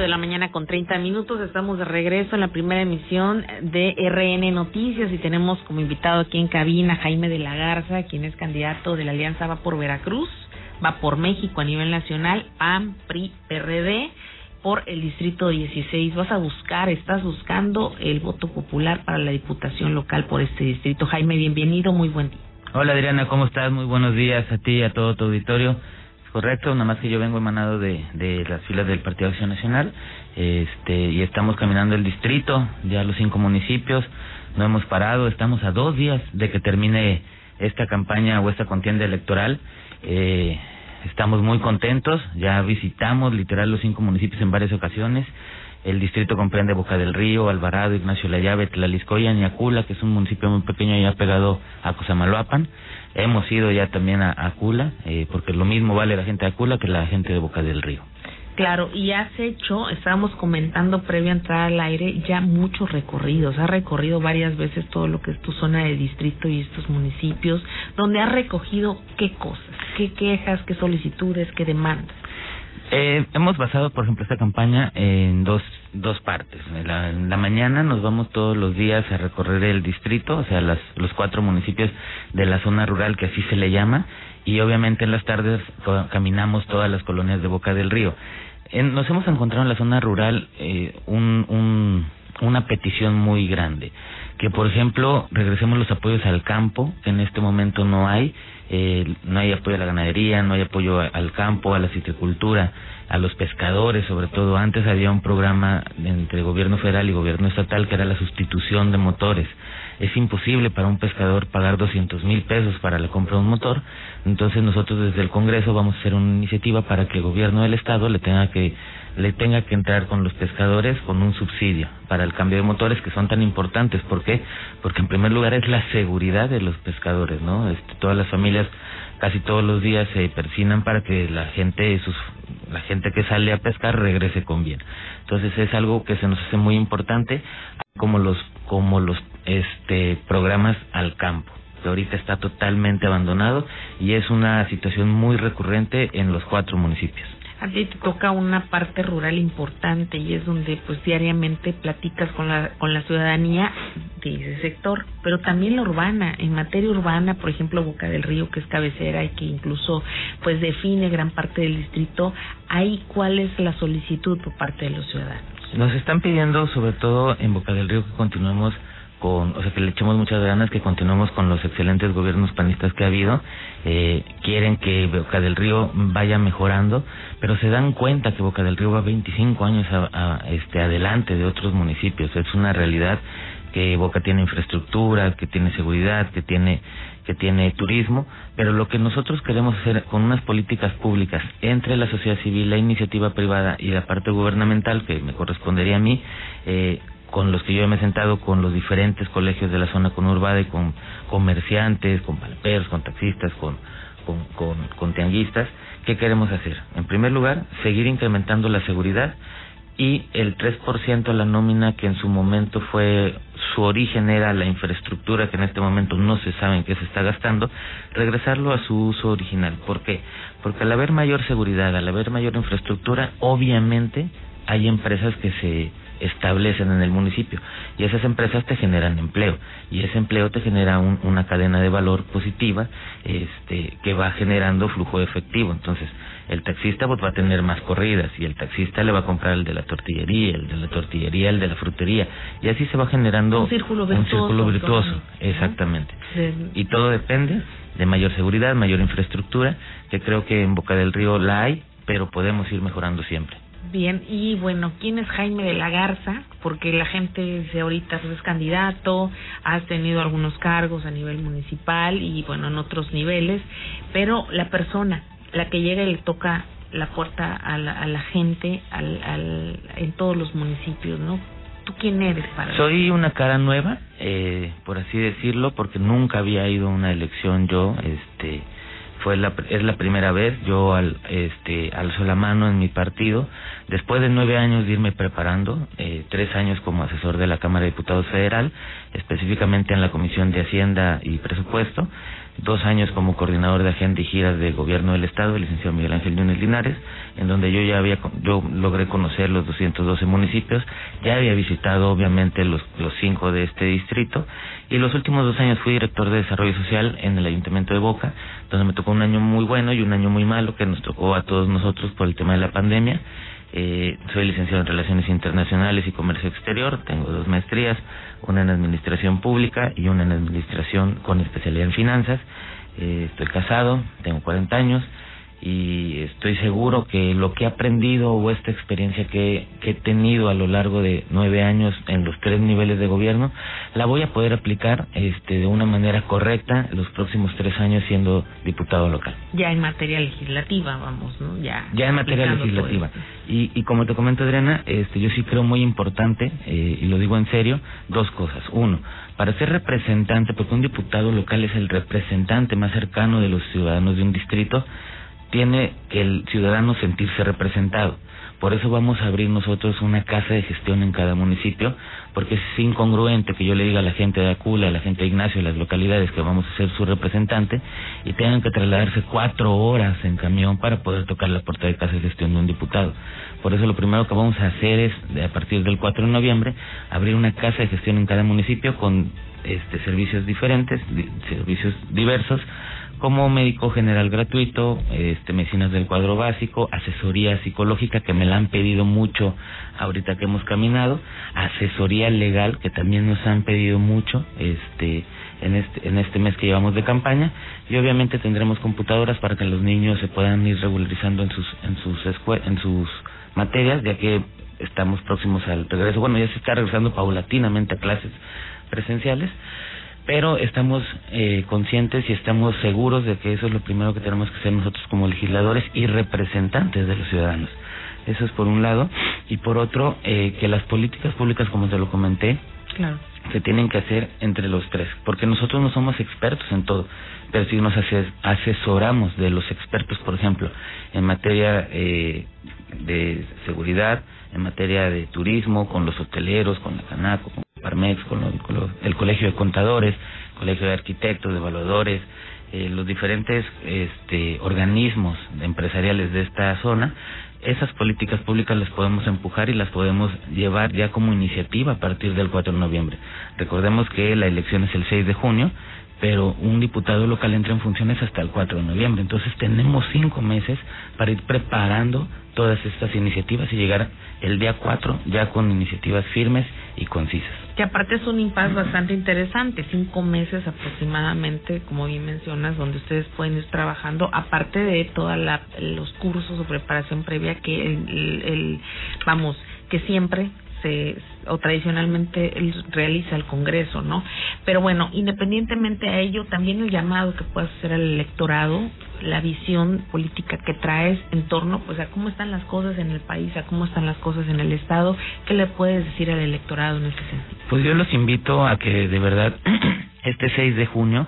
de la mañana con 30 minutos. Estamos de regreso en la primera emisión de RN Noticias y tenemos como invitado aquí en cabina Jaime de la Garza, quien es candidato de la Alianza Va por Veracruz, Va por México a nivel nacional, PAN, PRI, PRD por el distrito 16. Vas a buscar, estás buscando el voto popular para la diputación local por este distrito. Jaime, bienvenido, muy buen día. Hola Adriana, ¿cómo estás? Muy buenos días a ti y a todo tu auditorio. Correcto, nada más que yo vengo emanado de, de las filas del Partido Acción Nacional este, y estamos caminando el distrito, ya los cinco municipios, no hemos parado, estamos a dos días de que termine esta campaña o esta contienda electoral. Eh, estamos muy contentos, ya visitamos literal los cinco municipios en varias ocasiones. El distrito comprende Boca del Río, Alvarado, Ignacio La Llave, Tlaliscoya, Niacula, que es un municipio muy pequeño ya pegado a Cosamaloapan. Hemos ido ya también a Acula, eh, porque lo mismo vale la gente de Acula que la gente de Boca del Río. Claro, y has hecho, estábamos comentando previo a entrar al aire, ya muchos recorridos. Has recorrido varias veces todo lo que es tu zona de distrito y estos municipios, donde has recogido qué cosas, qué quejas, qué solicitudes, qué demandas. Eh, hemos basado, por ejemplo, esta campaña en dos, dos partes. En la, en la, mañana nos vamos todos los días a recorrer el distrito, o sea, las, los cuatro municipios de la zona rural, que así se le llama, y obviamente en las tardes caminamos todas las colonias de Boca del Río. En, nos hemos encontrado en la zona rural eh, un, un, una petición muy grande, que por ejemplo regresemos los apoyos al campo, que en este momento no hay, eh, no hay apoyo a la ganadería, no hay apoyo al campo, a la citricultura, a los pescadores, sobre todo. Antes había un programa entre gobierno federal y gobierno estatal que era la sustitución de motores. Es imposible para un pescador pagar 200 mil pesos para la compra de un motor. Entonces nosotros desde el Congreso vamos a hacer una iniciativa para que el gobierno del Estado le tenga que le tenga que entrar con los pescadores con un subsidio para el cambio de motores que son tan importantes. ¿Por qué? Porque en primer lugar es la seguridad de los pescadores, ¿no? Este, todas las familias casi todos los días se persinan para que la gente sus la gente que sale a pescar regrese con bien. Entonces es algo que se nos hace muy importante como los como los este programas al campo que ahorita está totalmente abandonado y es una situación muy recurrente en los cuatro municipios a ti te toca una parte rural importante y es donde pues diariamente platicas con la con la ciudadanía de ese sector, pero también la urbana, en materia urbana, por ejemplo, Boca del Río que es cabecera y que incluso pues define gran parte del distrito, ahí cuál es la solicitud por parte de los ciudadanos. Nos están pidiendo sobre todo en Boca del Río que continuemos con, o sea, que le echemos muchas ganas, que continuemos con los excelentes gobiernos panistas que ha habido. Eh, quieren que Boca del Río vaya mejorando, pero se dan cuenta que Boca del Río va 25 años a, este, adelante de otros municipios. Es una realidad que Boca tiene infraestructura, que tiene seguridad, que tiene que tiene turismo, pero lo que nosotros queremos hacer con unas políticas públicas entre la sociedad civil, la iniciativa privada y la parte gubernamental, que me correspondería a mí, eh, con los que yo me he sentado con los diferentes colegios de la zona conurbada y con comerciantes, con palperos, con taxistas, con, con, con, con tianguistas, ¿qué queremos hacer? En primer lugar, seguir incrementando la seguridad y el 3% de la nómina que en su momento fue su origen era la infraestructura que en este momento no se sabe en qué se está gastando, regresarlo a su uso original. ¿Por qué? Porque al haber mayor seguridad, al haber mayor infraestructura, obviamente hay empresas que se establecen en el municipio y esas empresas te generan empleo y ese empleo te genera un, una cadena de valor positiva este que va generando flujo de efectivo. Entonces el taxista pues, va a tener más corridas y el taxista le va a comprar el de la tortillería el de la tortillería el de la frutería y así se va generando un círculo virtuoso, un círculo virtuoso exactamente. Y todo depende de mayor seguridad mayor infraestructura que creo que en Boca del Río la hay pero podemos ir mejorando siempre Bien, y bueno, ¿quién es Jaime de la Garza? Porque la gente dice ahorita es candidato, has tenido algunos cargos a nivel municipal y bueno, en otros niveles, pero la persona, la que llega y le toca la puerta a la, a la gente al, al, en todos los municipios, ¿no? ¿Tú quién eres para Soy una cara nueva, eh, por así decirlo, porque nunca había ido a una elección yo, este fue la, es la primera vez, yo al, este, alzo la mano en mi partido, después de nueve años de irme preparando, eh, tres años como asesor de la Cámara de Diputados Federal, específicamente en la Comisión de Hacienda y Presupuesto, dos años como coordinador de agenda y giras de gobierno del Estado, el licenciado Miguel Ángel Núñez Linares, en donde yo ya había, yo logré conocer los 212 municipios, ya había visitado obviamente los, los cinco de este distrito, y los últimos dos años fui director de desarrollo social en el Ayuntamiento de Boca, donde me tocó un año muy bueno y un año muy malo que nos tocó a todos nosotros por el tema de la pandemia. Eh, soy licenciado en Relaciones Internacionales y Comercio Exterior, tengo dos maestrías, una en Administración Pública y una en Administración con especialidad en Finanzas. Eh, estoy casado, tengo 40 años y estoy seguro que lo que he aprendido o esta experiencia que, que, he tenido a lo largo de nueve años en los tres niveles de gobierno la voy a poder aplicar este de una manera correcta los próximos tres años siendo diputado local. Ya en materia legislativa vamos no ya ya en materia legislativa. y, y como te comento Adriana este yo sí creo muy importante eh, y lo digo en serio dos cosas. Uno para ser representante porque un diputado local es el representante más cercano de los ciudadanos de un distrito tiene el ciudadano sentirse representado. Por eso vamos a abrir nosotros una casa de gestión en cada municipio, porque es incongruente que yo le diga a la gente de Acula, a la gente de Ignacio, a las localidades que vamos a ser su representante y tengan que trasladarse cuatro horas en camión para poder tocar la puerta de casa de gestión de un diputado. Por eso lo primero que vamos a hacer es, a partir del 4 de noviembre, abrir una casa de gestión en cada municipio con este servicios diferentes, servicios diversos, como médico general gratuito, este, medicinas del cuadro básico, asesoría psicológica que me la han pedido mucho ahorita que hemos caminado, asesoría legal que también nos han pedido mucho, este, en este, en este mes que llevamos de campaña y obviamente tendremos computadoras para que los niños se puedan ir regularizando en sus, en sus en sus materias, ya que estamos próximos al regreso. Bueno, ya se está regresando paulatinamente a clases presenciales pero estamos eh, conscientes y estamos seguros de que eso es lo primero que tenemos que hacer nosotros como legisladores y representantes de los ciudadanos. Eso es por un lado. Y por otro, eh, que las políticas públicas, como te lo comenté, se tienen que hacer entre los tres, porque nosotros no somos expertos en todo, pero sí nos asesoramos de los expertos, por ejemplo, en materia eh, de seguridad, en materia de turismo, con los hoteleros, con la Canaco, con Parmex, con, el Colegio de Contadores, Colegio de Arquitectos, de Evaluadores, eh, los diferentes este, organismos empresariales de esta zona, esas políticas públicas las podemos empujar y las podemos llevar ya como iniciativa a partir del 4 de noviembre. Recordemos que la elección es el 6 de junio, pero un diputado local entra en funciones hasta el 4 de noviembre. Entonces tenemos cinco meses para ir preparando todas estas iniciativas y llegar el día 4 ya con iniciativas firmes y concisas. Que aparte es un impasse bastante interesante, cinco meses aproximadamente, como bien mencionas, donde ustedes pueden ir trabajando, aparte de todos los cursos o preparación previa que el, vamos, que siempre se o tradicionalmente realiza el Congreso, ¿no? Pero bueno, independientemente a ello, también el llamado que puedas hacer al electorado, la visión política que traes en torno pues a cómo están las cosas en el país, a cómo están las cosas en el Estado, ¿qué le puedes decir al electorado en ese sentido? Pues yo los invito a que de verdad este 6 de junio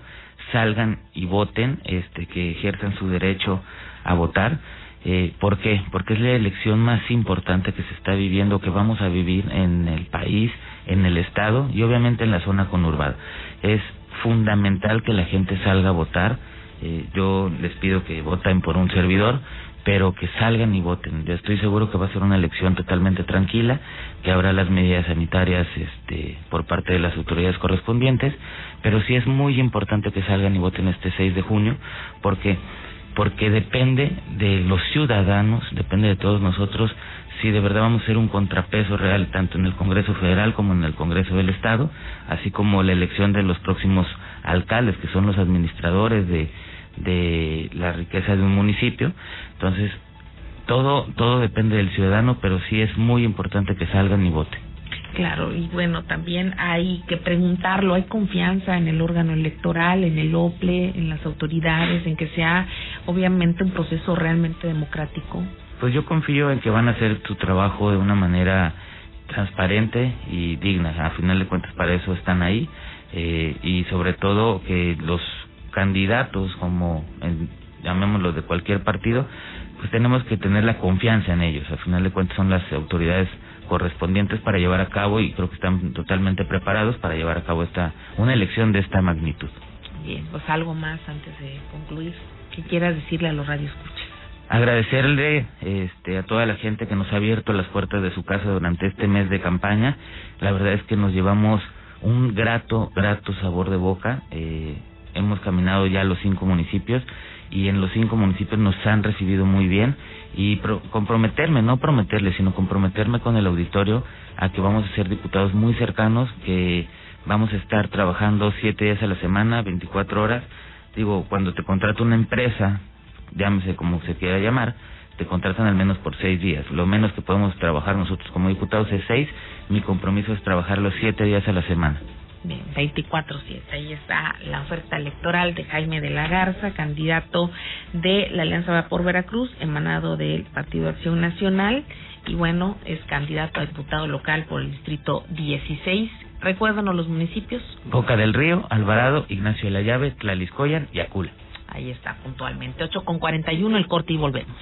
salgan y voten, este que ejerzan su derecho a votar eh, ¿Por qué? Porque es la elección más importante que se está viviendo, que vamos a vivir en el país, en el Estado y obviamente en la zona conurbada. Es fundamental que la gente salga a votar. Eh, yo les pido que voten por un servidor, pero que salgan y voten. Yo estoy seguro que va a ser una elección totalmente tranquila, que habrá las medidas sanitarias este, por parte de las autoridades correspondientes, pero sí es muy importante que salgan y voten este 6 de junio, porque porque depende de los ciudadanos, depende de todos nosotros, si de verdad vamos a ser un contrapeso real tanto en el Congreso Federal como en el Congreso del Estado, así como la elección de los próximos alcaldes, que son los administradores de, de la riqueza de un municipio. Entonces, todo, todo depende del ciudadano, pero sí es muy importante que salgan y voten. Claro, y bueno, también hay que preguntarlo, hay confianza en el órgano electoral, en el OPLE, en las autoridades, en que sea obviamente un proceso realmente democrático. Pues yo confío en que van a hacer su trabajo de una manera transparente y digna. A final de cuentas para eso están ahí eh, y sobre todo que los candidatos como llamémoslo de cualquier partido, pues tenemos que tener la confianza en ellos. Al final de cuentas son las autoridades correspondientes para llevar a cabo y creo que están totalmente preparados para llevar a cabo esta una elección de esta magnitud. Bien, pues algo más antes de concluir que quieras decirle a los radioescuchas. Agradecerle este, a toda la gente que nos ha abierto las puertas de su casa durante este mes de campaña. La verdad es que nos llevamos un grato, grato sabor de boca. Eh, hemos caminado ya los cinco municipios y en los cinco municipios nos han recibido muy bien y comprometerme, no prometerle, sino comprometerme con el auditorio a que vamos a ser diputados muy cercanos, que vamos a estar trabajando siete días a la semana, 24 horas. Digo, cuando te contrata una empresa, llámese como se quiera llamar, te contratan al menos por seis días. Lo menos que podemos trabajar nosotros como diputados es seis. Mi compromiso es trabajar los siete días a la semana. Bien, 24-7. Ahí está la oferta electoral de Jaime de la Garza, candidato de la Alianza Va por Veracruz, emanado del Partido Acción Nacional. Y bueno, es candidato a diputado local por el distrito 16. Recuérdanos los municipios. Boca del Río, Alvarado, Ignacio de la Llave, Tlaliscoyan y Acula. Ahí está, puntualmente. 8 con 41, el corte y volvemos.